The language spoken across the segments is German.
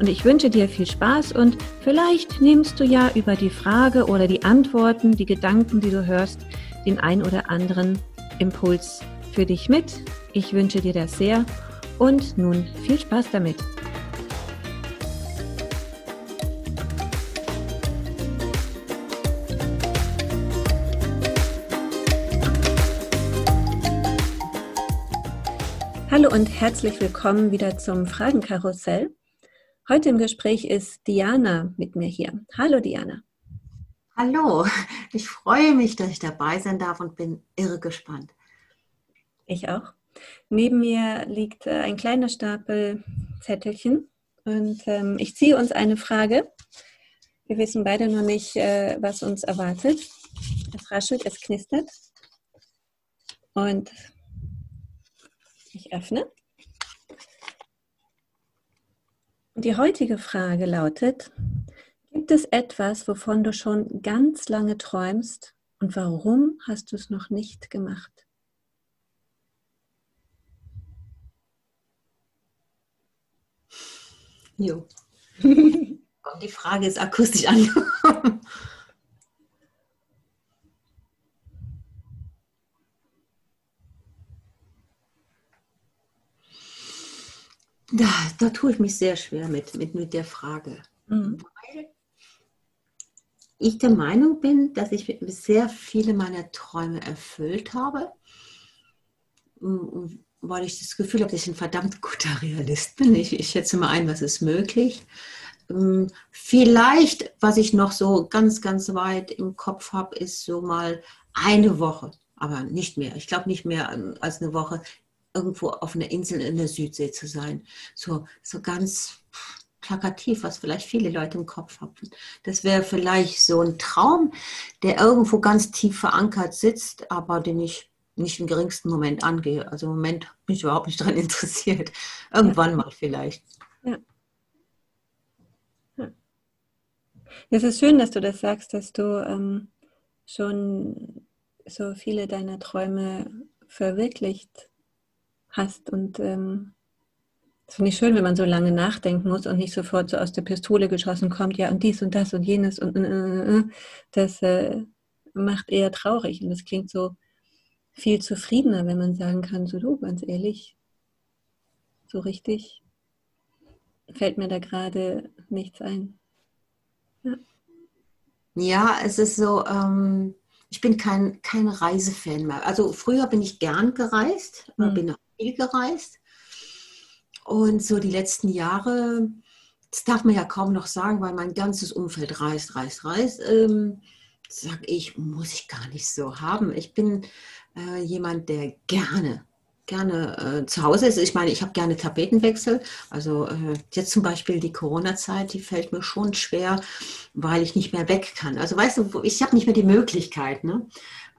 und ich wünsche dir viel Spaß und vielleicht nimmst du ja über die Frage oder die Antworten, die Gedanken, die du hörst, den ein oder anderen Impuls für dich mit. Ich wünsche dir das sehr und nun viel Spaß damit. Hallo und herzlich willkommen wieder zum Fragenkarussell. Heute im Gespräch ist Diana mit mir hier. Hallo Diana. Hallo, ich freue mich, dass ich dabei sein darf und bin irre gespannt. Ich auch. Neben mir liegt äh, ein kleiner Stapel Zettelchen und ähm, ich ziehe uns eine Frage. Wir wissen beide noch nicht, äh, was uns erwartet. Es raschelt, es knistert. Und ich öffne. Die heutige Frage lautet, gibt es etwas, wovon du schon ganz lange träumst und warum hast du es noch nicht gemacht? Jo. Die Frage ist akustisch angekommen. Da, da tue ich mich sehr schwer mit, mit, mit der Frage. Mhm. Weil ich der Meinung bin, dass ich sehr viele meiner Träume erfüllt habe, weil ich das Gefühl habe, dass ich ein verdammt guter Realist bin. Ich, ich schätze mal ein, was ist möglich. Ähm, vielleicht, was ich noch so ganz, ganz weit im Kopf habe, ist so mal eine Woche, aber nicht mehr. Ich glaube nicht mehr als eine Woche irgendwo auf einer Insel in der Südsee zu sein. So, so ganz plakativ, was vielleicht viele Leute im Kopf haben. Das wäre vielleicht so ein Traum, der irgendwo ganz tief verankert sitzt, aber den ich nicht im geringsten Moment angehe. Also im Moment bin ich überhaupt nicht daran interessiert. Irgendwann mal vielleicht. Ja. ja. Es ist schön, dass du das sagst, dass du ähm, schon so viele deiner Träume verwirklicht hast. Und ähm, das finde ich schön, wenn man so lange nachdenken muss und nicht sofort so aus der Pistole geschossen kommt, ja, und dies und das und jenes und äh, äh, äh das äh, macht eher traurig. Und das klingt so viel zufriedener, wenn man sagen kann, so du, ganz ehrlich, so richtig fällt mir da gerade nichts ein. Ja, ja es ist so, ähm, ich bin kein, kein Reisefan mehr. Also früher bin ich gern gereist, mhm. bin auch viel gereist. Und so die letzten Jahre, das darf man ja kaum noch sagen, weil mein ganzes Umfeld reist, reist, reist. Ähm, sag ich, muss ich gar nicht so haben. Ich bin äh, jemand, der gerne gerne äh, zu Hause ist. Ich meine, ich habe gerne Tapetenwechsel. Also äh, jetzt zum Beispiel die Corona-Zeit, die fällt mir schon schwer, weil ich nicht mehr weg kann. Also weißt du, ich habe nicht mehr die Möglichkeit. Ne?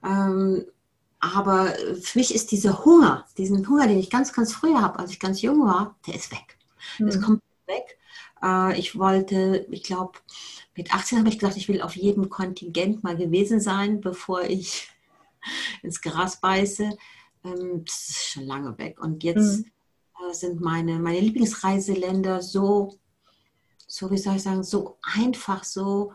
Ähm, aber für mich ist dieser Hunger, diesen Hunger, den ich ganz, ganz früher habe, als ich ganz jung war, der ist weg. Mhm. Das kommt weg. Äh, ich wollte, ich glaube, mit 18 habe ich gesagt, ich will auf jedem Kontingent mal gewesen sein, bevor ich ins Gras beiße. Ähm, das ist schon lange weg. Und jetzt mhm. Äh, sind meine, meine Lieblingsreiseländer so, so, wie soll ich sagen, so einfach, so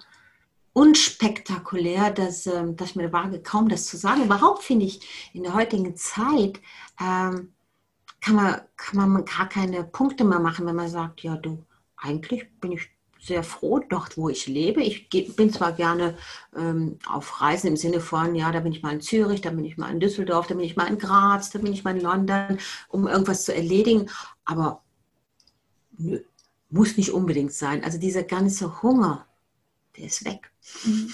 unspektakulär, dass, ähm, dass ich mir wage, kaum das zu sagen. Überhaupt finde ich, in der heutigen Zeit ähm, kann, man, kann man gar keine Punkte mehr machen, wenn man sagt, ja du, eigentlich bin ich sehr froh dort, wo ich lebe. Ich bin zwar gerne ähm, auf Reisen im Sinne von, ja, da bin ich mal in Zürich, da bin ich mal in Düsseldorf, da bin ich mal in Graz, da bin ich mal in London, um irgendwas zu erledigen, aber nö, muss nicht unbedingt sein. Also dieser ganze Hunger, der ist weg. Mhm.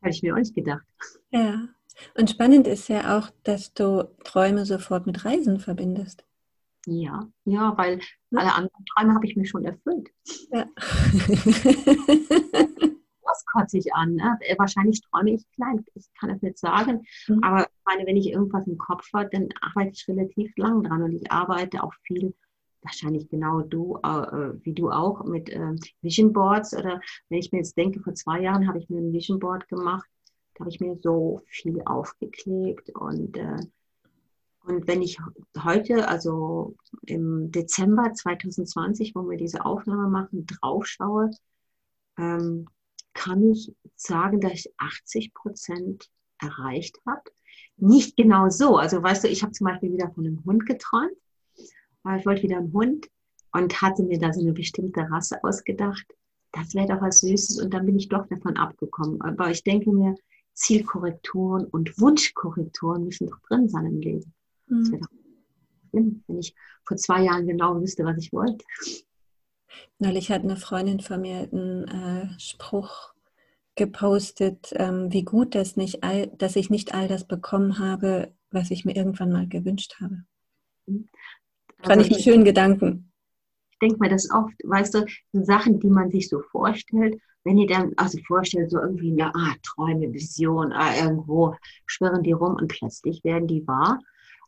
Hätte ich mir auch nicht gedacht. Ja, und spannend ist ja auch, dass du Träume sofort mit Reisen verbindest. Ja, ja, weil alle anderen Träume habe ich mir schon erfüllt. Ja. das kotze ich an. Ne? Äh, wahrscheinlich träume ich klein, ich kann das nicht sagen. Mhm. Aber ich meine, wenn ich irgendwas im Kopf habe, dann arbeite ich relativ lang dran und ich arbeite auch viel, wahrscheinlich genau du, äh, wie du auch, mit äh, Vision Boards. Oder wenn ich mir jetzt denke, vor zwei Jahren habe ich mir ein Vision Board gemacht, da habe ich mir so viel aufgeklebt und äh, und wenn ich heute, also im Dezember 2020, wo wir diese Aufnahme machen, draufschaue, ähm, kann ich sagen, dass ich 80 Prozent erreicht habe. Nicht genau so. Also weißt du, ich habe zum Beispiel wieder von einem Hund geträumt. Ich wollte wieder einen Hund und hatte mir da so eine bestimmte Rasse ausgedacht. Das wäre doch was Süßes und dann bin ich doch davon abgekommen. Aber ich denke mir, Zielkorrekturen und Wunschkorrekturen müssen doch drin sein im Leben. Mhm. Das wäre doch schlimm, wenn ich vor zwei Jahren genau wüsste, was ich wollte. Neulich hat eine Freundin von mir einen äh, Spruch gepostet, ähm, wie gut das nicht all, dass ich nicht all das bekommen habe, was ich mir irgendwann mal gewünscht habe. Mhm. Fand ich einen schönen Gedanken. Ich denke mir das oft, weißt du, Sachen, die man sich so vorstellt, wenn ihr dann, also vorstellt, so irgendwie eine ah, Träume, Vision, ah, irgendwo schwirren die rum und plötzlich werden die wahr.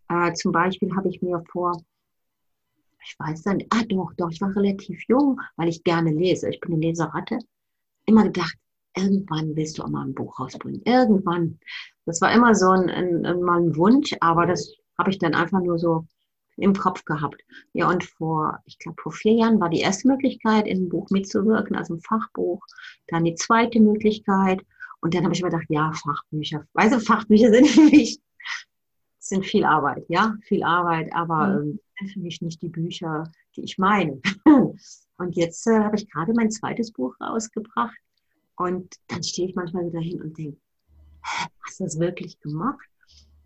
Äh, zum Beispiel habe ich mir vor, ich weiß dann, ah doch, doch, ich war relativ jung, weil ich gerne lese. Ich bin eine Leseratte. Immer gedacht, irgendwann willst du auch mal ein Buch rausbringen. Irgendwann. Das war immer so ein, ein, ein, mal ein Wunsch, aber das habe ich dann einfach nur so im Kopf gehabt. Ja, und vor, ich glaube, vor vier Jahren war die erste Möglichkeit, in einem Buch mitzuwirken, also ein Fachbuch. Dann die zweite Möglichkeit. Und dann habe ich mir gedacht, ja, Fachbücher. Weißt du, Fachbücher sind für mich sind viel Arbeit, ja, viel Arbeit, aber mhm. ähm, für mich nicht die Bücher, die ich meine. und jetzt äh, habe ich gerade mein zweites Buch rausgebracht und dann stehe ich manchmal wieder hin und denke, hast du das wirklich gemacht?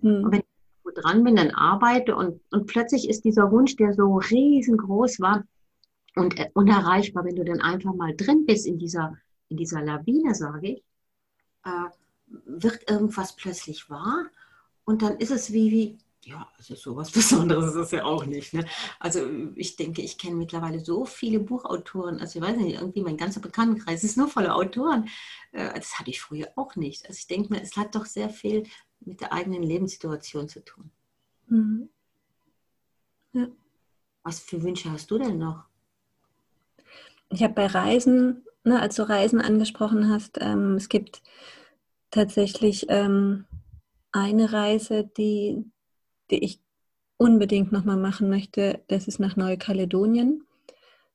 Mhm. Und wenn ich dran bin, dann arbeite und, und plötzlich ist dieser Wunsch, der so riesengroß war und äh, unerreichbar, wenn du dann einfach mal drin bist in dieser, in dieser Lawine, sage ich, äh, wird irgendwas plötzlich wahr und dann ist es wie, wie ja, also sowas Besonderes ist es ja auch nicht. Ne? Also ich denke, ich kenne mittlerweile so viele Buchautoren. Also ich weiß nicht, irgendwie mein ganzer Bekanntenkreis ist nur voller Autoren. Äh, das hatte ich früher auch nicht. Also ich denke mir, es hat doch sehr viel mit der eigenen Lebenssituation zu tun. Mhm. Ja. Was für Wünsche hast du denn noch? Ich habe bei Reisen, ne, als du Reisen angesprochen hast, ähm, es gibt tatsächlich ähm, eine Reise, die, die ich unbedingt nochmal machen möchte, das ist nach Neukaledonien.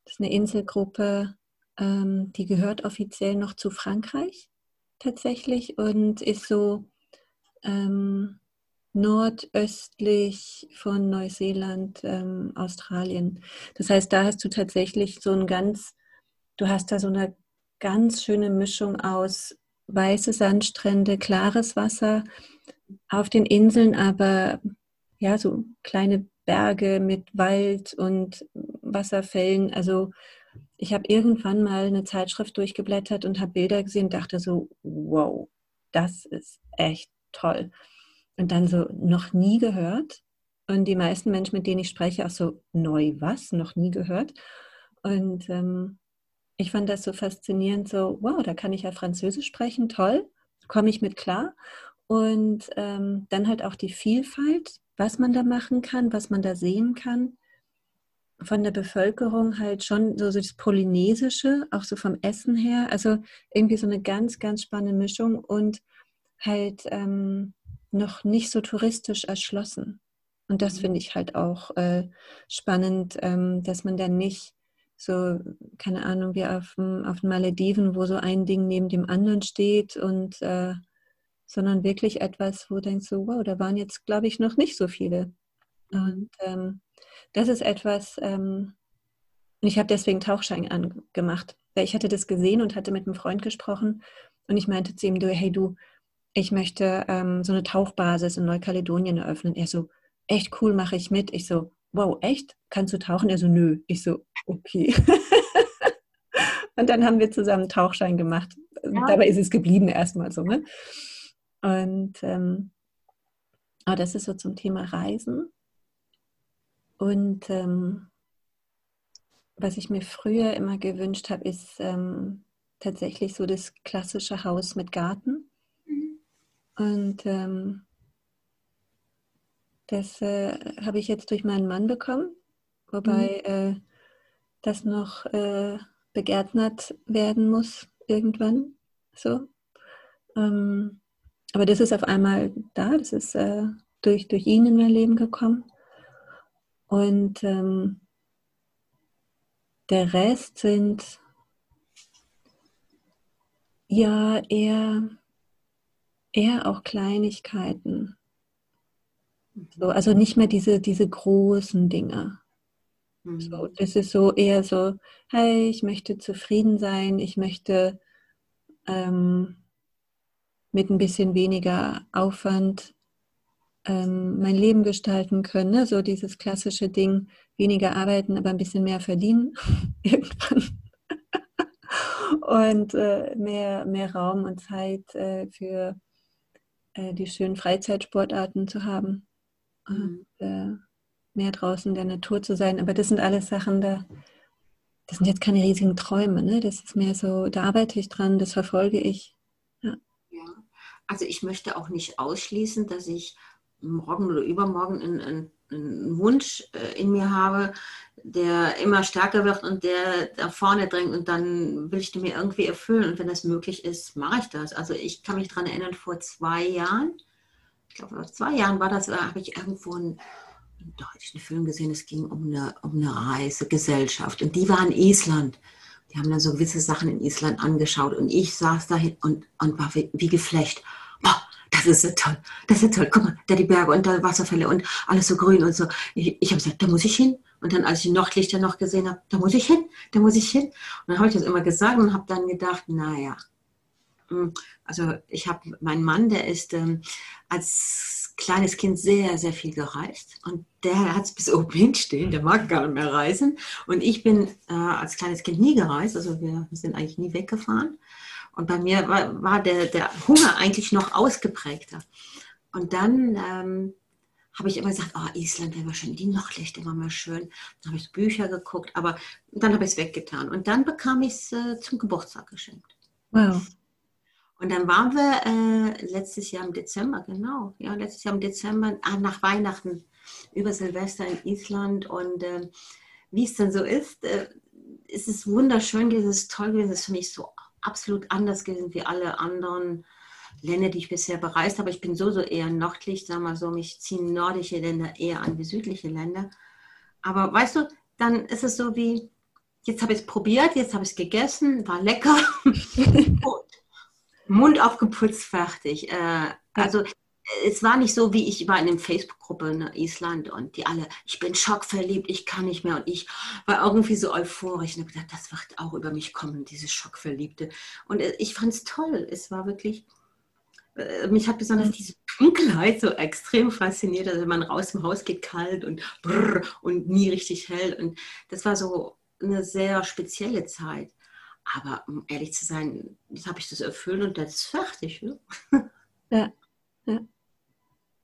Das ist eine Inselgruppe, ähm, die gehört offiziell noch zu Frankreich tatsächlich und ist so ähm, nordöstlich von Neuseeland, ähm, Australien. Das heißt, da hast du tatsächlich so ein ganz, du hast da so eine ganz schöne Mischung aus weiße Sandstrände, klares Wasser, auf den Inseln aber ja so kleine Berge mit Wald und Wasserfällen. Also ich habe irgendwann mal eine Zeitschrift durchgeblättert und habe Bilder gesehen und dachte so, wow, das ist echt toll. Und dann so, noch nie gehört. Und die meisten Menschen, mit denen ich spreche, auch so, neu was, noch nie gehört. Und ähm, ich fand das so faszinierend, so, wow, da kann ich ja Französisch sprechen, toll, komme ich mit klar. Und ähm, dann halt auch die Vielfalt, was man da machen kann, was man da sehen kann. Von der Bevölkerung halt schon so, so das Polynesische, auch so vom Essen her. Also irgendwie so eine ganz, ganz spannende Mischung und halt ähm, noch nicht so touristisch erschlossen. Und das mhm. finde ich halt auch äh, spannend, ähm, dass man dann nicht so, keine Ahnung, wie auf, auf den Malediven, wo so ein Ding neben dem anderen steht und äh, sondern wirklich etwas, wo du denkst, so, wow, da waren jetzt, glaube ich, noch nicht so viele. Und ähm, das ist etwas, ähm, ich habe deswegen Tauchschein angemacht, weil ich hatte das gesehen und hatte mit einem Freund gesprochen und ich meinte zu ihm, du, hey du, ich möchte ähm, so eine Tauchbasis in Neukaledonien eröffnen. Er so, echt cool, mache ich mit. Ich so, wow, echt? Kannst du tauchen? Er so, nö. Ich so, okay. und dann haben wir zusammen Tauchschein gemacht. Ja. Dabei ist es geblieben erstmal so. Ne? Und ähm, aber das ist so zum Thema Reisen. Und ähm, was ich mir früher immer gewünscht habe, ist ähm, tatsächlich so das klassische Haus mit Garten. Mhm. Und ähm, das äh, habe ich jetzt durch meinen Mann bekommen, wobei mhm. äh, das noch äh, begärtnert werden muss irgendwann. So. Ähm, aber das ist auf einmal da, das ist äh, durch, durch ihn in mein Leben gekommen. Und ähm, der Rest sind ja eher, eher auch Kleinigkeiten. So, also nicht mehr diese, diese großen Dinge. Mhm. So, das ist so eher so, hey, ich möchte zufrieden sein, ich möchte ähm, mit ein bisschen weniger Aufwand ähm, mein Leben gestalten können. Ne? So dieses klassische Ding, weniger arbeiten, aber ein bisschen mehr verdienen irgendwann. und äh, mehr, mehr Raum und Zeit äh, für äh, die schönen Freizeitsportarten zu haben. Mhm. Und, äh, mehr draußen in der Natur zu sein. Aber das sind alles Sachen, da, das sind jetzt keine riesigen Träume. Ne? Das ist mehr so, da arbeite ich dran, das verfolge ich. Also ich möchte auch nicht ausschließen, dass ich morgen oder übermorgen einen, einen, Wunsch äh, in mir habe, der immer stärker wird und der da vorne drängt und dann will ich den mir irgendwie erfüllen und wenn das möglich ist, mache ich das. Also ich kann mich daran erinnern, vor zwei Jahren, ich glaube vor zwei Jahren war das, da habe ich irgendwo einen, einen Film gesehen, es ging um eine, um eine Reisegesellschaft und die war in Island. Die haben dann so gewisse Sachen in Island angeschaut und ich saß da und, und war wie, wie geflecht. Boah, das ist so toll, das ist so toll. Guck mal, da die Berge und da Wasserfälle und alles so grün und so. Ich, ich habe gesagt, da muss ich hin. Und dann, als ich Nordlichter noch gesehen habe, da muss ich hin, da muss ich hin. Und dann habe ich das immer gesagt und habe dann gedacht, naja, hm, also ich habe meinen Mann, der ist ähm, als kleines Kind sehr, sehr viel gereist und der hat es bis oben hinstehen, der mag gar nicht mehr reisen. Und ich bin äh, als kleines Kind nie gereist, also wir sind eigentlich nie weggefahren. Und bei mir war, war der, der Hunger eigentlich noch ausgeprägter. Und dann ähm, habe ich immer gesagt, oh, Island wäre schön, die Nordlichter war mal schön. Dann habe ich Bücher geguckt, aber dann habe ich es weggetan. Und dann bekam ich es äh, zum Geburtstag geschenkt. Wow. Und dann waren wir äh, letztes Jahr im Dezember, genau, ja, letztes Jahr im Dezember, ah, nach Weihnachten über Silvester in Island. Und äh, wie es dann so ist, äh, ist es wunderschön, dieses toll gewesen, es ist für mich so absolut anders gewesen wie alle anderen Länder, die ich bisher bereist habe. Ich bin so, so eher nördlich, sagen wir so, mich ziehen nordische Länder eher an wie südliche Länder. Aber weißt du, dann ist es so wie, jetzt habe ich es probiert, jetzt habe ich es gegessen, war lecker. Mund aufgeputzt, fertig. Äh, also es war nicht so, wie ich war in einer Facebook-Gruppe in Island und die alle, ich bin schockverliebt, ich kann nicht mehr und ich war irgendwie so euphorisch und habe gedacht, das wird auch über mich kommen, dieses Schockverliebte. Und äh, ich fand es toll. Es war wirklich, äh, mich hat besonders diese Dunkelheit so extrem fasziniert. Also wenn man raus im Haus geht, kalt und brrr und nie richtig hell. Und das war so eine sehr spezielle Zeit. Aber um ehrlich zu sein, jetzt habe ich das erfüllt und das ist fertig. Ne? Ja, ja.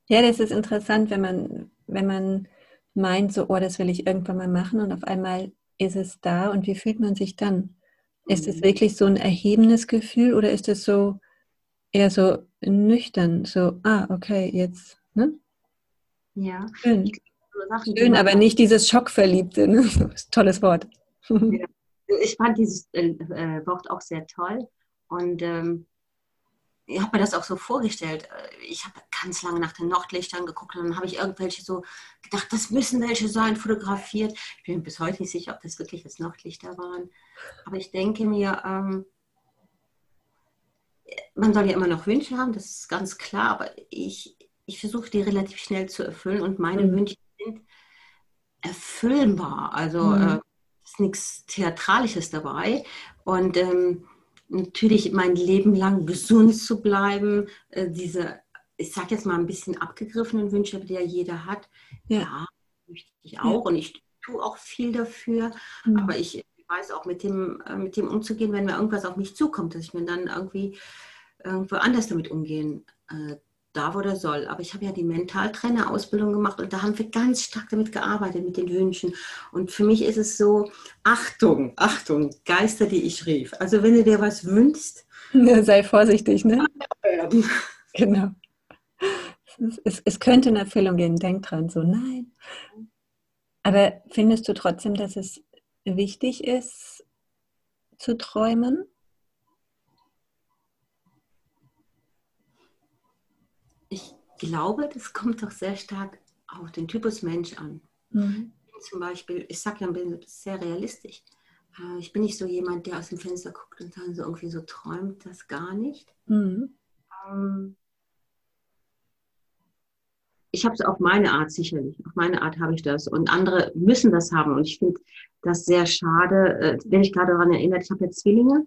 Ja, das ist interessant, wenn man, wenn man meint, so, oh, das will ich irgendwann mal machen und auf einmal ist es da und wie fühlt man sich dann? Ist es mhm. wirklich so ein erhebendes Gefühl oder ist es so eher so nüchtern, so, ah, okay, jetzt, ne? Ja. Schön, Schön aber nicht dieses Schockverliebte, ne? Tolles Wort. Ja. Ich fand dieses äh, äh, Wort auch sehr toll und ähm, ich habe mir das auch so vorgestellt. Äh, ich habe ganz lange nach den Nordlichtern geguckt und dann habe ich irgendwelche so gedacht, das müssen welche sein, fotografiert. Ich bin bis heute nicht sicher, ob das wirklich das Nordlichter waren. Aber ich denke mir, ähm, man soll ja immer noch Wünsche haben, das ist ganz klar, aber ich, ich versuche die relativ schnell zu erfüllen und meine mhm. Wünsche sind erfüllbar. Also mhm. äh, ist nichts Theatralisches dabei. Und ähm, natürlich mein Leben lang gesund zu bleiben, äh, diese, ich sage jetzt mal ein bisschen abgegriffenen Wünsche, die ja jeder hat, ja, ja möchte ich auch ja. und ich tue auch viel dafür, mhm. aber ich weiß auch mit dem, äh, mit dem umzugehen, wenn mir irgendwas auf mich zukommt, dass ich mir dann irgendwie irgendwo anders damit umgehen äh, darf oder soll. Aber ich habe ja die Mentaltrainer-Ausbildung gemacht und da haben wir ganz stark damit gearbeitet, mit den Wünschen. Und für mich ist es so, Achtung, Achtung, Geister, die ich rief. Also wenn du dir was wünschst. Ja, sei vorsichtig, ne? Genau. Es, es könnte in Erfüllung gehen, denk dran, so nein. Aber findest du trotzdem, dass es wichtig ist, zu träumen? Ich glaube, das kommt doch sehr stark auf den Typus Mensch an. Mhm. Zum Beispiel, ich sage ja, ich bin sehr realistisch. Äh, ich bin nicht so jemand, der aus dem Fenster guckt und dann so irgendwie so träumt, das gar nicht. Mhm. Ähm, ich habe es auf meine Art sicherlich. Auf meine Art habe ich das. Und andere müssen das haben. Und ich finde das sehr schade, äh, wenn ich gerade daran erinnere, ich habe ja Zwillinge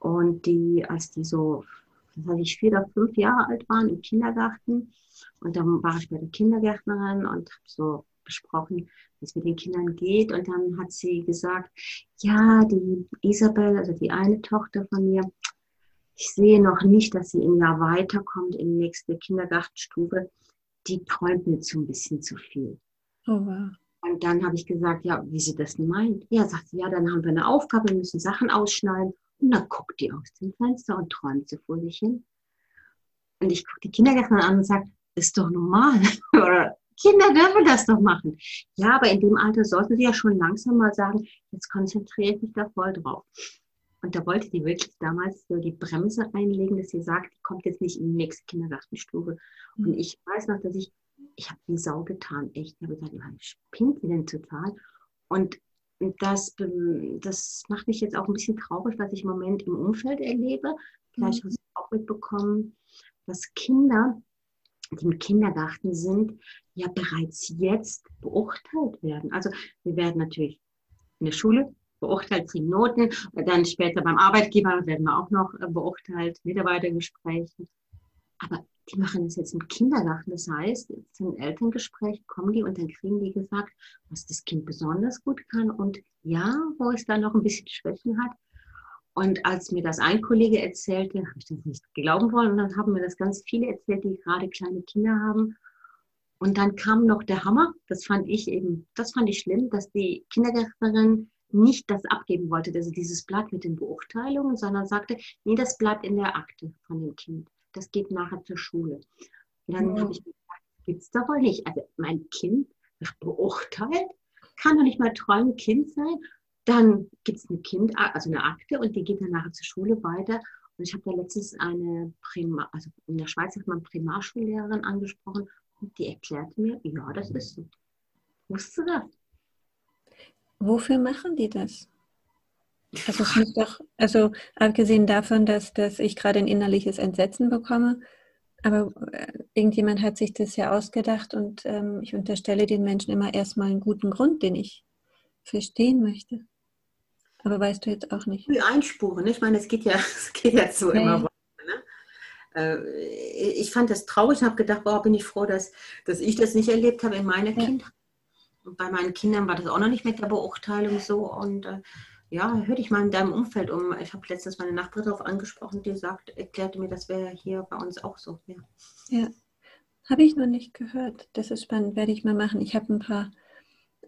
und die, als die so, was weiß ich, vier oder fünf Jahre alt waren im Kindergarten. Und dann war ich bei der Kindergärtnerin und habe so besprochen, wie es mit den Kindern geht. Und dann hat sie gesagt, ja, die Isabel, also die eine Tochter von mir, ich sehe noch nicht, dass sie im Jahr weiterkommt in die nächste Kindergartenstufe die träumt mir zu ein bisschen zu viel. Oh, wow. Und dann habe ich gesagt, ja, wie sie das meint. Ja, sagt sie, ja, dann haben wir eine Aufgabe, wir müssen Sachen ausschneiden. Und dann guckt die aus dem Fenster und träumt sie vor sich hin. Und ich gucke die Kindergärtnerin an und sage, ist doch normal. Oder Kinder dürfen das doch machen. Ja, aber in dem Alter sollten sie ja schon langsam mal sagen, jetzt konzentriere ich mich da voll drauf. Und da wollte die wirklich damals so die Bremse einlegen, dass sie sagt, die kommt jetzt nicht in die nächste Kindergartenstufe. Mhm. Und ich weiß noch, dass ich, ich habe die Sau getan, echt. Ich habe gesagt, spinnt die denn total? Und das, das macht mich jetzt auch ein bisschen traurig, was ich im Moment im Umfeld erlebe. Vielleicht mhm. hast du auch mitbekommen, dass Kinder, die im Kindergarten sind, ja bereits jetzt beurteilt werden. Also wir werden natürlich in der Schule beurteilt, kriegen Noten. Dann später beim Arbeitgeber werden wir auch noch äh, beurteilt, Mitarbeitergespräche. Aber die machen das jetzt im Kindergarten. Das heißt, zum Elterngespräch kommen die und dann kriegen die gesagt, was das Kind besonders gut kann und ja, wo es dann noch ein bisschen Schwächen hat. Und als mir das ein Kollege erzählte, habe ich das nicht glauben wollen. Und dann haben mir das ganz viele erzählt, die gerade kleine Kinder haben. Und dann kam noch der Hammer. Das fand ich eben, das fand ich schlimm, dass die Kindergärtnerin nicht das abgeben wollte, also dieses Blatt mit den Beurteilungen, sondern sagte, nee, das bleibt in der Akte von dem Kind. Das geht nachher zur Schule. Und dann ja. habe ich gesagt, gibt es doch wohl nicht. Also mein Kind wird beurteilt, kann doch nicht mal träumen Kind sein. Dann gibt es eine Kind, also eine Akte und die geht dann nachher zur Schule weiter. Und ich habe da letztens eine Primar, also in der Schweiz hat man Primarschullehrerin angesprochen und die erklärte mir, ja, das ist so. Wusste das? Wofür machen die das? Also es muss doch, also abgesehen davon, dass, dass ich gerade ein innerliches Entsetzen bekomme, aber äh, irgendjemand hat sich das ja ausgedacht und ähm, ich unterstelle den Menschen immer erstmal einen guten Grund, den ich verstehen möchte. Aber weißt du jetzt auch nicht. Einspuren, ich meine, es geht ja, es geht ja so hey. immer weiter. Ne? Äh, ich fand das traurig und habe gedacht, boah, bin ich froh, dass, dass ich das nicht erlebt habe in meiner ja. Kindheit. Und bei meinen Kindern war das auch noch nicht mit der Beurteilung so. Und äh, ja, hör dich mal in deinem Umfeld um. Ich habe letztens meine Nachbarin darauf angesprochen, die sagt, erklärte mir, das wäre hier bei uns auch so. Ja, ja. habe ich noch nicht gehört. Das ist spannend, werde ich mal machen. Ich habe ein paar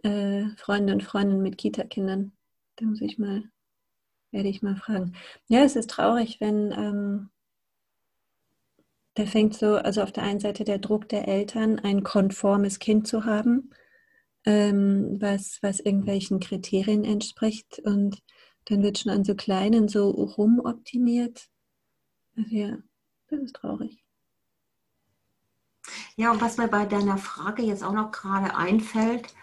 äh, Freunde und Freundinnen mit Kita-Kindern. Da muss ich mal, werde ich mal fragen. Ja, es ist traurig, wenn ähm, da fängt so, also auf der einen Seite der Druck der Eltern, ein konformes Kind zu haben ähm, was, was irgendwelchen Kriterien entspricht. Und dann wird schon an so kleinen so rumoptimiert. Also ja, das ist traurig. Ja, und was mir bei deiner Frage jetzt auch noch gerade einfällt,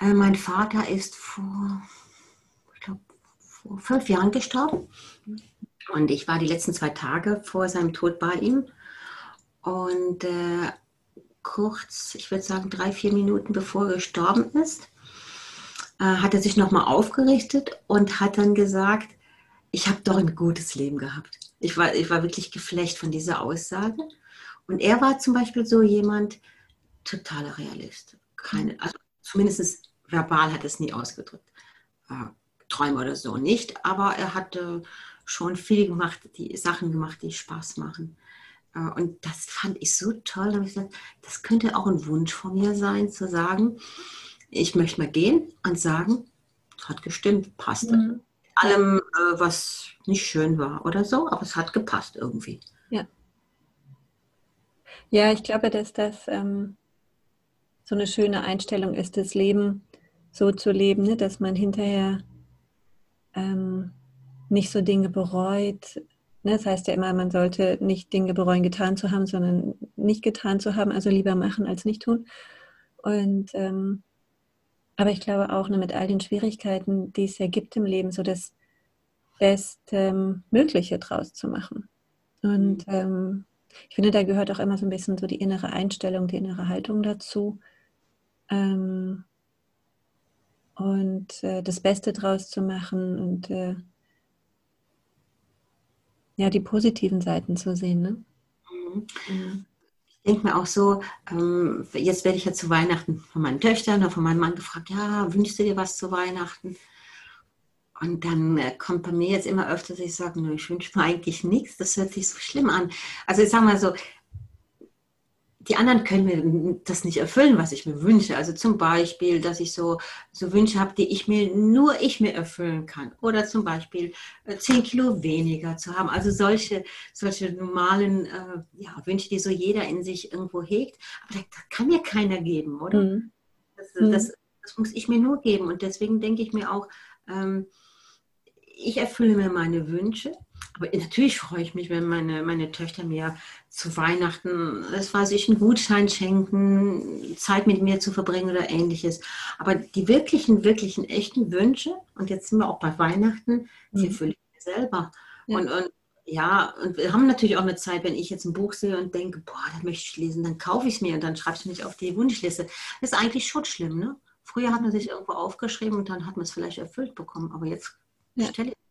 äh, mein Vater ist vor, ich glaube, vor fünf Jahren gestorben. Und ich war die letzten zwei Tage vor seinem Tod bei ihm. Und äh, kurz, ich würde sagen drei, vier Minuten bevor er gestorben ist, äh, hat er sich nochmal aufgerichtet und hat dann gesagt, ich habe doch ein gutes Leben gehabt. Ich war, ich war wirklich geflecht von dieser Aussage. Und er war zum Beispiel so jemand, totaler Realist. Keine, also zumindest verbal hat er es nie ausgedrückt. Äh, Träume oder so nicht, aber er hatte schon viel gemacht, die Sachen gemacht, die Spaß machen. Äh, und das fand ich so toll. Da habe ich gesagt, das könnte auch ein Wunsch von mir sein, zu sagen, ich möchte mal gehen und sagen, es hat gestimmt, passte. Mhm. Allem, äh, was nicht schön war oder so, aber es hat gepasst irgendwie. Ja. Ja, ich glaube, dass das ähm, so eine schöne Einstellung ist, das Leben so zu leben, ne? dass man hinterher ähm, nicht so Dinge bereut. Ne? Das heißt ja immer, man sollte nicht Dinge bereuen, getan zu haben, sondern nicht getan zu haben, also lieber machen als nicht tun. Und ähm, aber ich glaube auch ne, mit all den Schwierigkeiten, die es ja gibt im Leben, so das Bestmögliche draus zu machen. Und mhm. ähm, ich finde, da gehört auch immer so ein bisschen so die innere Einstellung, die innere Haltung dazu. Ähm, und äh, das Beste draus zu machen und äh, ja, die positiven Seiten zu sehen. Ne? Mhm. Ich denke mir auch so, ähm, jetzt werde ich ja zu Weihnachten von meinen Töchtern oder von meinem Mann gefragt, ja, wünschst du dir was zu Weihnachten? Und dann äh, kommt bei mir jetzt immer öfter, dass ich sage, ich wünsche mir eigentlich nichts, das hört sich so schlimm an. Also ich sage mal so, die anderen können mir das nicht erfüllen, was ich mir wünsche. Also zum Beispiel, dass ich so, so Wünsche habe, die ich mir nur ich mir erfüllen kann. Oder zum Beispiel äh, 10 Kilo weniger zu haben. Also solche, solche normalen äh, ja, Wünsche, die so jeder in sich irgendwo hegt. Aber das, das kann mir keiner geben, oder? Mhm. Das, das, das, muss ich mir nur geben. Und deswegen denke ich mir auch, ähm, ich erfülle mir meine Wünsche. Aber natürlich freue ich mich, wenn meine, meine Töchter mir zu Weihnachten, das weiß ich, einen Gutschein schenken, Zeit mit mir zu verbringen oder ähnliches. Aber die wirklichen, wirklichen, echten Wünsche, und jetzt sind wir auch bei Weihnachten, die mhm. erfülle ich mir selber. Ja. Und, und ja, und wir haben natürlich auch eine Zeit, wenn ich jetzt ein Buch sehe und denke, boah, das möchte ich lesen, dann kaufe ich es mir und dann schreibe ich es mich auf die Wunschliste. Das ist eigentlich schon schlimm, ne? Früher hat man sich irgendwo aufgeschrieben und dann hat man es vielleicht erfüllt bekommen, aber jetzt ja. stelle ich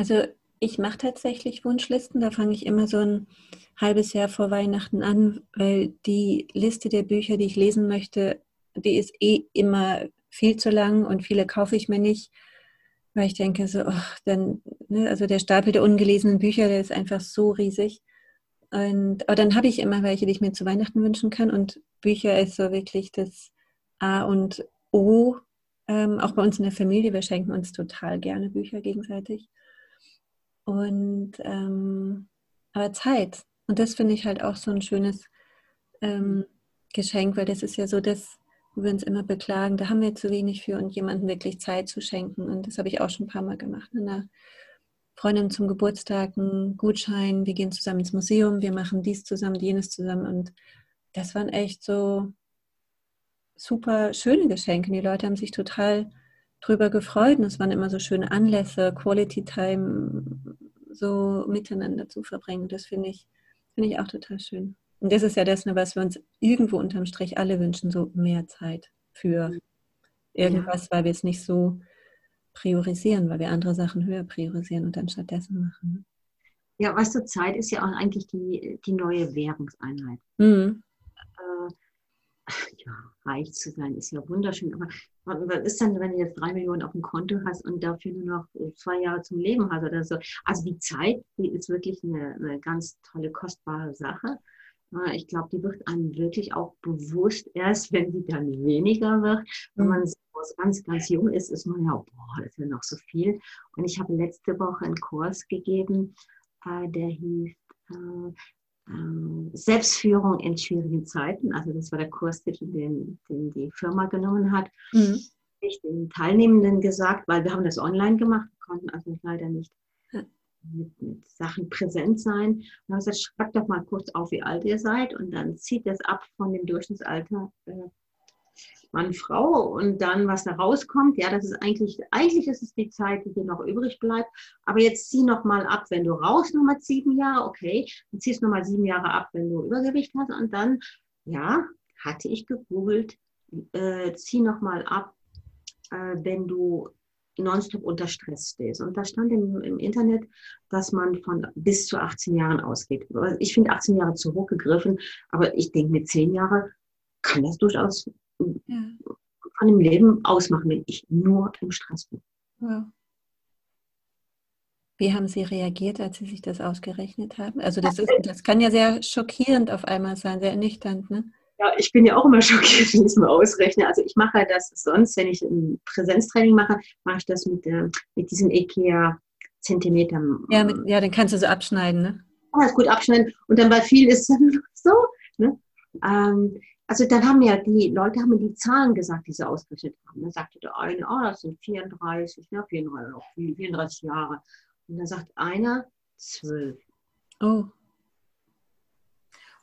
also ich mache tatsächlich Wunschlisten. Da fange ich immer so ein halbes Jahr vor Weihnachten an, weil die Liste der Bücher, die ich lesen möchte, die ist eh immer viel zu lang und viele kaufe ich mir nicht, weil ich denke so, oh, dann, ne, also der Stapel der ungelesenen Bücher, der ist einfach so riesig. Und, aber dann habe ich immer welche, die ich mir zu Weihnachten wünschen kann und Bücher ist so wirklich das A und O. Ähm, auch bei uns in der Familie, wir schenken uns total gerne Bücher gegenseitig. Und ähm, aber Zeit. Und das finde ich halt auch so ein schönes ähm, Geschenk, weil das ist ja so das, wo wir uns immer beklagen, da haben wir zu wenig für und jemandem wirklich Zeit zu schenken. Und das habe ich auch schon ein paar Mal gemacht. Einer Freundin zum Geburtstag einen Gutschein, wir gehen zusammen ins Museum, wir machen dies zusammen, jenes zusammen. Und das waren echt so super schöne Geschenke. Die Leute haben sich total drüber gefreut und es waren immer so schöne Anlässe, Quality Time so miteinander zu verbringen. Das finde ich, finde ich auch total schön. Und das ist ja das, ne, was wir uns irgendwo unterm Strich alle wünschen, so mehr Zeit für irgendwas, ja. weil wir es nicht so priorisieren, weil wir andere Sachen höher priorisieren und dann stattdessen machen. Ja, weißt du, Zeit ist ja auch eigentlich die, die neue Währungseinheit. Mhm. Äh, ja, reich zu sein ist ja wunderschön, aber was ist denn, wenn du jetzt drei Millionen auf dem Konto hast und dafür nur noch zwei Jahre zum Leben hast oder so? Also die Zeit, die ist wirklich eine, eine ganz tolle, kostbare Sache. Ich glaube, die wird einem wirklich auch bewusst erst, wenn sie dann weniger wird. Wenn man so ganz, ganz jung ist, ist man ja, boah, das ist ja noch so viel. Und ich habe letzte Woche einen Kurs gegeben, äh, der hieß äh, Selbstführung in schwierigen Zeiten. Also das war der Kurstitel, den, den die Firma genommen hat. Mhm. Ich den Teilnehmenden gesagt, weil wir haben das online gemacht, konnten also leider nicht mit, mit Sachen präsent sein. Und dann habe ich gesagt, schreibt doch mal kurz auf, wie alt ihr seid und dann zieht das ab von dem Durchschnittsalter äh, Mann, Frau und dann, was da rauskommt, ja, das ist eigentlich, eigentlich ist es die Zeit, die dir noch übrig bleibt. Aber jetzt zieh noch mal ab, wenn du raus nochmal sieben Jahre, okay, dann ziehst noch mal sieben Jahre ab, wenn du Übergewicht hast und dann, ja, hatte ich gegoogelt, äh, zieh noch mal ab, äh, wenn du nonstop unter Stress stehst. Und da stand im, im, Internet, dass man von bis zu 18 Jahren ausgeht. Ich finde 18 Jahre zu hoch gegriffen, aber ich denke, mit 10 Jahren kann das durchaus ja. von dem Leben ausmachen, wenn ich nur im Stress bin. Ja. Wie haben Sie reagiert, als Sie sich das ausgerechnet haben? Also das, ist, das kann ja sehr schockierend auf einmal sein, sehr ernüchternd, ne? Ja, ich bin ja auch immer schockiert, wenn ich es mal ausrechne. Also ich mache das sonst, wenn ich ein Präsenztraining mache, mache ich das mit, äh, mit diesen IKEA Zentimetern. Ja, mit, ja, dann kannst du so abschneiden, ne? Das gut abschneiden. Und dann bei vielen ist es so. Ne? Ähm, also dann haben ja die Leute haben mir die Zahlen gesagt, die sie ausgerechnet haben. Dann sagte der eine, oh, das sind 34, ne, 34, 34 Jahre. Und dann sagt einer zwölf. Oh.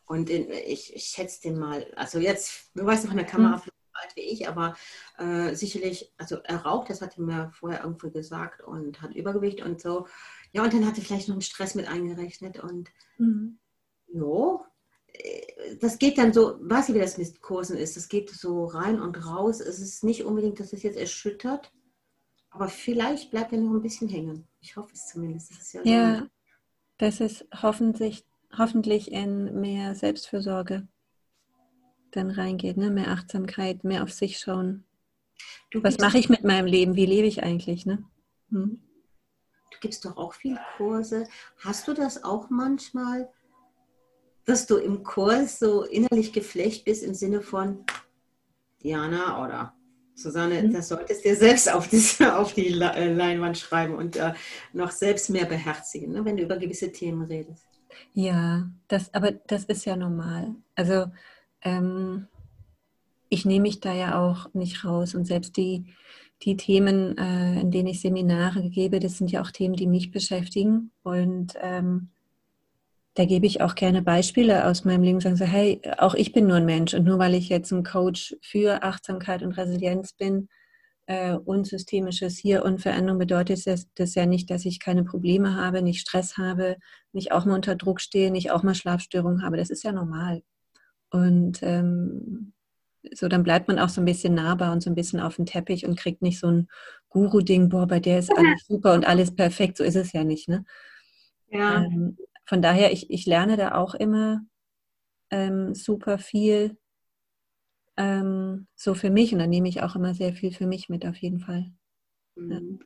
Und in, ich, ich schätze den mal, also jetzt, du weißt noch in der Kamera, mhm. alt wie ich, aber äh, sicherlich, also er raucht, das hat er mir vorher irgendwie gesagt und hat Übergewicht und so. Ja, und dann hat er vielleicht noch einen Stress mit eingerechnet und mhm. jo, das geht dann so, weiß ich, wie das mit Kursen ist, das geht so rein und raus. Es ist nicht unbedingt, dass es jetzt erschüttert, aber vielleicht bleibt er noch ein bisschen hängen. Ich hoffe es zumindest. Das ja, ja das ist hoffentlich, hoffentlich in mehr Selbstfürsorge dann reingeht, ne? mehr Achtsamkeit, mehr auf sich schauen. Du Was mache ich mit meinem Leben? Wie lebe ich eigentlich? Ne? Hm? Du gibst doch auch viele Kurse. Hast du das auch manchmal, dass du im Kurs so innerlich geflecht bist im Sinne von Diana oder Susanne, mhm. das solltest du dir selbst auf, diese, auf die äh, Leinwand schreiben und äh, noch selbst mehr beherzigen, ne, wenn du über gewisse Themen redest. Ja, das, aber das ist ja normal. Also ähm, ich nehme mich da ja auch nicht raus und selbst die, die Themen, äh, in denen ich Seminare gebe, das sind ja auch Themen, die mich beschäftigen und ähm, da gebe ich auch gerne Beispiele aus meinem Leben, sagen so, hey, auch ich bin nur ein Mensch und nur weil ich jetzt ein Coach für Achtsamkeit und Resilienz bin äh, und systemisches Hier und Veränderung bedeutet das, das ja nicht, dass ich keine Probleme habe, nicht Stress habe, nicht auch mal unter Druck stehe, nicht auch mal Schlafstörungen habe. Das ist ja normal. Und ähm, so, dann bleibt man auch so ein bisschen nahbar und so ein bisschen auf den Teppich und kriegt nicht so ein Guru-Ding, boah, bei der ist alles super und alles perfekt. So ist es ja nicht, ne? Ja. Ähm, von daher, ich, ich lerne da auch immer ähm, super viel ähm, so für mich und dann nehme ich auch immer sehr viel für mich mit, auf jeden Fall. Ja. Mhm.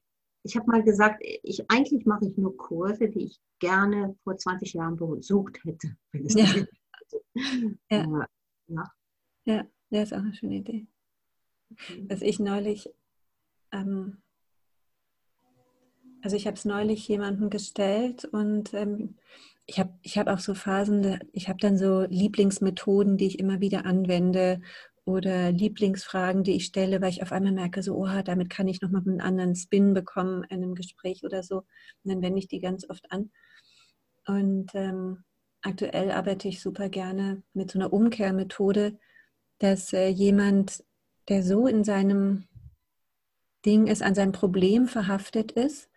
Ich habe mal gesagt, ich, eigentlich mache ich nur Kurse, die ich gerne vor 20 Jahren besucht hätte. Ja. ja. ja. ja, ja, ist auch eine schöne Idee. Was ich neulich ähm, also ich habe es neulich jemandem gestellt und ähm, ich habe ich hab auch so Phasen, ich habe dann so Lieblingsmethoden, die ich immer wieder anwende oder Lieblingsfragen, die ich stelle, weil ich auf einmal merke, so, oha, damit kann ich nochmal einen anderen Spin bekommen in einem Gespräch oder so. Und dann wende ich die ganz oft an. Und ähm, aktuell arbeite ich super gerne mit so einer Umkehrmethode, dass äh, jemand, der so in seinem Ding ist, an seinem Problem verhaftet ist,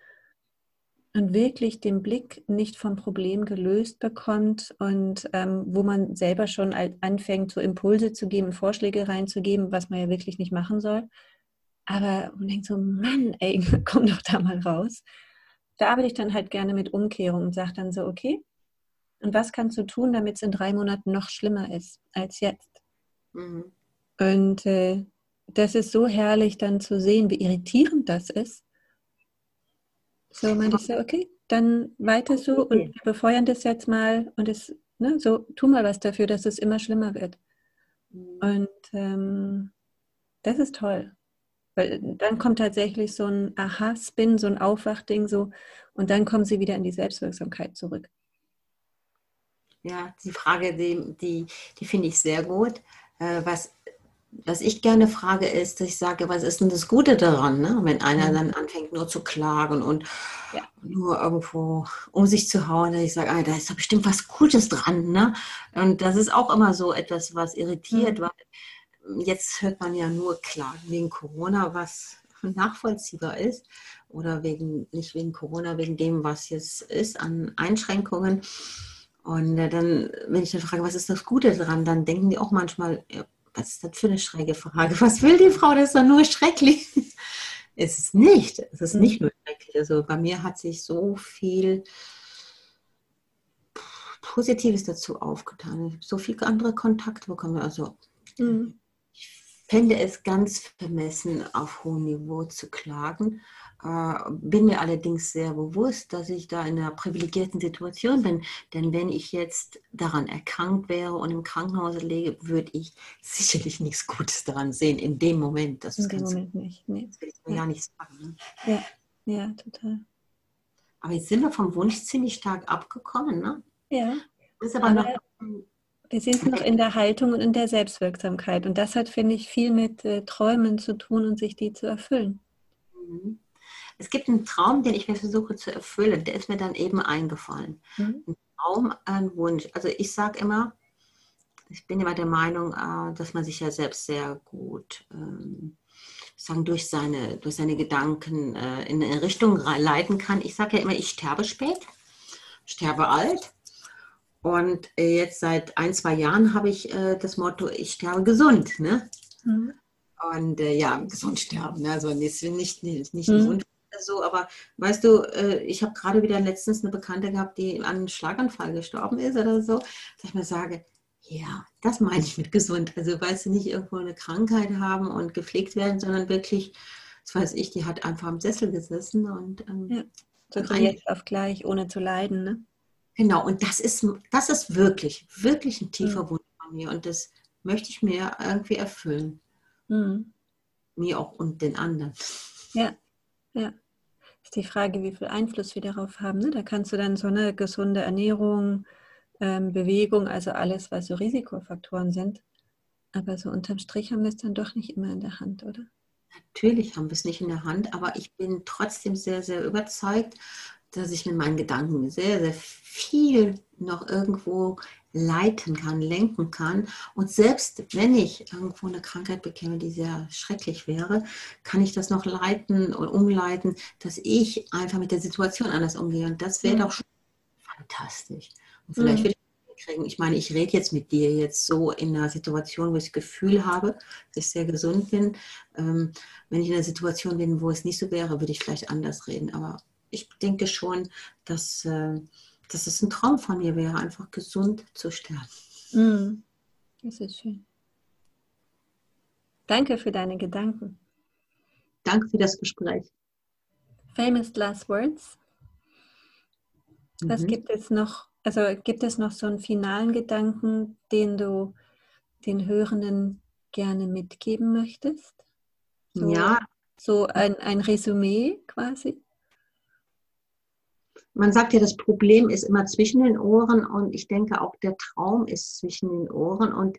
und wirklich den Blick nicht vom Problem gelöst bekommt und ähm, wo man selber schon anfängt, so Impulse zu geben, Vorschläge reinzugeben, was man ja wirklich nicht machen soll. Aber man denkt so, Mann, ey, komm doch da mal raus. Da arbeite ich dann halt gerne mit Umkehrung und sage dann so, okay, und was kannst du tun, damit es in drei Monaten noch schlimmer ist als jetzt? Mhm. Und äh, das ist so herrlich dann zu sehen, wie irritierend das ist so meinte ich so, okay, dann weiter so und wir befeuern das jetzt mal und es, ne, so, tu mal was dafür, dass es immer schlimmer wird. Mhm. Und ähm, das ist toll. Weil dann kommt tatsächlich so ein Aha-Spin, so ein Aufwachding so und dann kommen sie wieder in die Selbstwirksamkeit zurück. Ja, die Frage, die, die, die finde ich sehr gut. Äh, was was ich gerne frage, ist, dass ich sage, was ist denn das Gute daran, ne? wenn einer mhm. dann anfängt nur zu klagen und ja. nur irgendwo um sich zu hauen, dass ich sage, ah, da ist doch bestimmt was Gutes dran. Ne? Und das ist auch immer so etwas, was irritiert, mhm. weil jetzt hört man ja nur Klagen wegen Corona, was nachvollziehbar ist oder wegen, nicht wegen Corona, wegen dem, was jetzt ist an Einschränkungen. Und äh, dann, wenn ich dann frage, was ist das Gute daran, dann denken die auch manchmal, ja, was ist das für eine schräge Frage? Was will die Frau? Das ist doch nur schrecklich. Es ist nicht. Es ist nicht nur schrecklich. Also bei mir hat sich so viel Positives dazu aufgetan. Ich habe so viele andere Kontakte bekommen. Also mhm. ich fände es ganz vermessen, auf hohem Niveau zu klagen. Äh, bin mir allerdings sehr bewusst, dass ich da in einer privilegierten Situation bin. Denn wenn ich jetzt daran erkrankt wäre und im Krankenhaus lege, würde ich sicherlich nichts Gutes daran sehen in dem Moment. Das in dem Moment nicht. Nee. Das will ich mir ja. nicht sagen. Ne? Ja. ja, total. Aber jetzt sind wir vom Wunsch ziemlich stark abgekommen. Ne? Ja. ist aber, aber noch wir sind noch in der Haltung und in der Selbstwirksamkeit. Und das hat, finde ich, viel mit äh, Träumen zu tun und sich die zu erfüllen. Mhm. Es gibt einen Traum, den ich mir versuche zu erfüllen. Der ist mir dann eben eingefallen. Mhm. Ein Traum, ein Wunsch. Also ich sage immer, ich bin immer der Meinung, äh, dass man sich ja selbst sehr gut ähm, sagen, durch, seine, durch seine Gedanken äh, in eine Richtung leiten kann. Ich sage ja immer, ich sterbe spät, sterbe alt und jetzt seit ein, zwei Jahren habe ich äh, das Motto, ich sterbe gesund. Ne? Mhm. Und äh, ja, gesund sterben. Ne? Also nicht, nicht, nicht, nicht mhm. gesund so, aber weißt du, äh, ich habe gerade wieder letztens eine Bekannte gehabt, die an einem Schlaganfall gestorben ist oder so, dass ich mir sage, ja, das meine ich mit gesund. Also weißt du, nicht irgendwo eine Krankheit haben und gepflegt werden, sondern wirklich, das weiß ich, die hat einfach am Sessel gesessen und ähm, ja, so von jetzt auf gleich, ohne zu leiden, ne? Genau, und das ist, das ist wirklich, wirklich ein tiefer mhm. Wunsch von mir und das möchte ich mir irgendwie erfüllen. Mhm. Mir auch und den anderen. Ja, ja. Ist die Frage, wie viel Einfluss wir darauf haben. Ne? Da kannst du dann so eine gesunde Ernährung, ähm, Bewegung, also alles, was so Risikofaktoren sind. Aber so unterm Strich haben wir es dann doch nicht immer in der Hand, oder? Natürlich haben wir es nicht in der Hand, aber ich bin trotzdem sehr, sehr überzeugt, dass ich mit meinen Gedanken sehr, sehr viel noch irgendwo leiten kann, lenken kann. Und selbst wenn ich irgendwo eine Krankheit bekäme, die sehr schrecklich wäre, kann ich das noch leiten und umleiten, dass ich einfach mit der Situation anders umgehe. Und das wäre mhm. doch schon fantastisch. Und vielleicht mhm. würde ich kriegen. Ich meine, ich rede jetzt mit dir jetzt so in einer Situation, wo ich das Gefühl habe, dass ich sehr gesund bin. Ähm, wenn ich in einer Situation bin, wo es nicht so wäre, würde ich vielleicht anders reden. Aber ich denke schon, dass, äh, dass es ein Traum von mir wäre, einfach gesund zu sterben. Mm, das ist schön. Danke für deine Gedanken. Danke für das Gespräch. Famous Last Words. Was mhm. gibt es noch? Also gibt es noch so einen finalen Gedanken, den du den Hörenden gerne mitgeben möchtest? So, ja. So ein, ein Resümee quasi? Man sagt ja, das Problem ist immer zwischen den Ohren und ich denke auch der Traum ist zwischen den Ohren und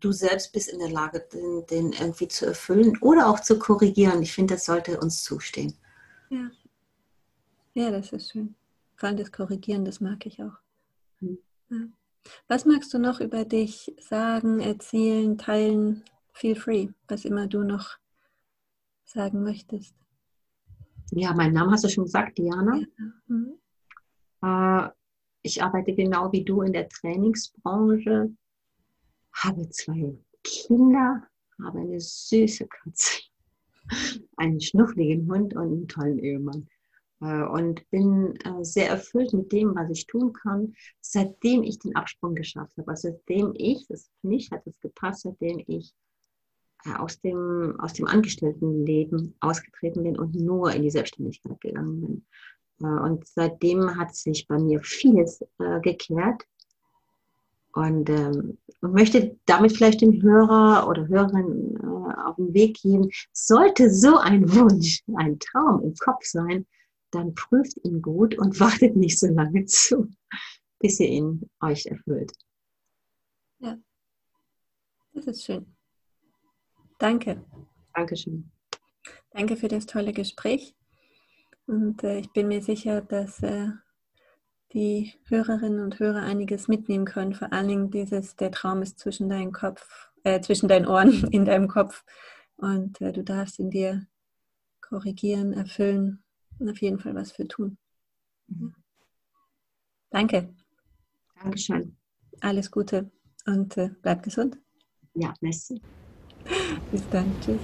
du selbst bist in der Lage, den, den irgendwie zu erfüllen oder auch zu korrigieren. Ich finde, das sollte uns zustehen. Ja. Ja, das ist schön. Vor allem das Korrigieren, das mag ich auch. Hm. Ja. Was magst du noch über dich sagen, erzählen, teilen? Feel free, was immer du noch sagen möchtest. Ja, mein Name hast du schon gesagt, Diana. Mhm. Äh, ich arbeite genau wie du in der Trainingsbranche, habe zwei Kinder, habe eine süße Katze, einen schnuffligen Hund und einen tollen Ehemann. Äh, und bin äh, sehr erfüllt mit dem, was ich tun kann, seitdem ich den Absprung geschafft habe. Also seitdem ich, das für mich hat es gepasst, seitdem ich aus dem, aus dem Angestelltenleben ausgetreten bin und nur in die Selbstständigkeit gegangen bin. Äh, und seitdem hat sich bei mir vieles äh, gekehrt. Und ähm, möchte damit vielleicht dem Hörer oder Hörerin äh, auf den Weg geben, sollte so ein Wunsch, ein Traum im Kopf sein, dann prüft ihn gut und wartet nicht so lange zu, bis ihr ihn euch erfüllt. Ja, das ist schön. Danke. Dankeschön. Danke für das tolle Gespräch. Und äh, ich bin mir sicher, dass äh, die Hörerinnen und Hörer einiges mitnehmen können. Vor allen Dingen dieses, der Traum ist zwischen deinen Kopf, äh, zwischen deinen Ohren, in deinem Kopf. Und äh, du darfst in dir korrigieren, erfüllen und auf jeden Fall was für tun. Mhm. Danke. Dankeschön. Alles Gute und äh, bleib gesund. Ja, merci. Bis dann, tschüss.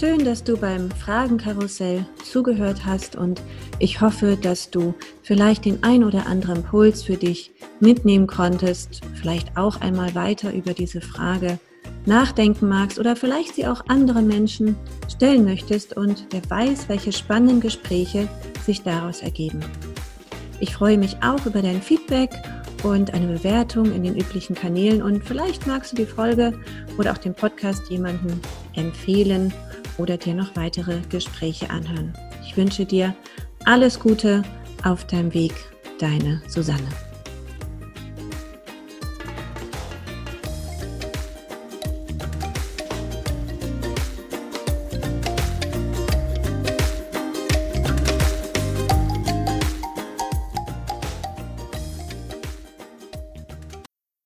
Schön, dass du beim Fragenkarussell zugehört hast und ich hoffe, dass du vielleicht den ein oder anderen Impuls für dich mitnehmen konntest, vielleicht auch einmal weiter über diese Frage nachdenken magst oder vielleicht sie auch anderen Menschen stellen möchtest und wer weiß, welche spannenden Gespräche sich daraus ergeben. Ich freue mich auch über dein Feedback und eine Bewertung in den üblichen Kanälen und vielleicht magst du die Folge oder auch den Podcast jemandem empfehlen oder dir noch weitere Gespräche anhören. Ich wünsche dir alles Gute auf deinem Weg, deine Susanne.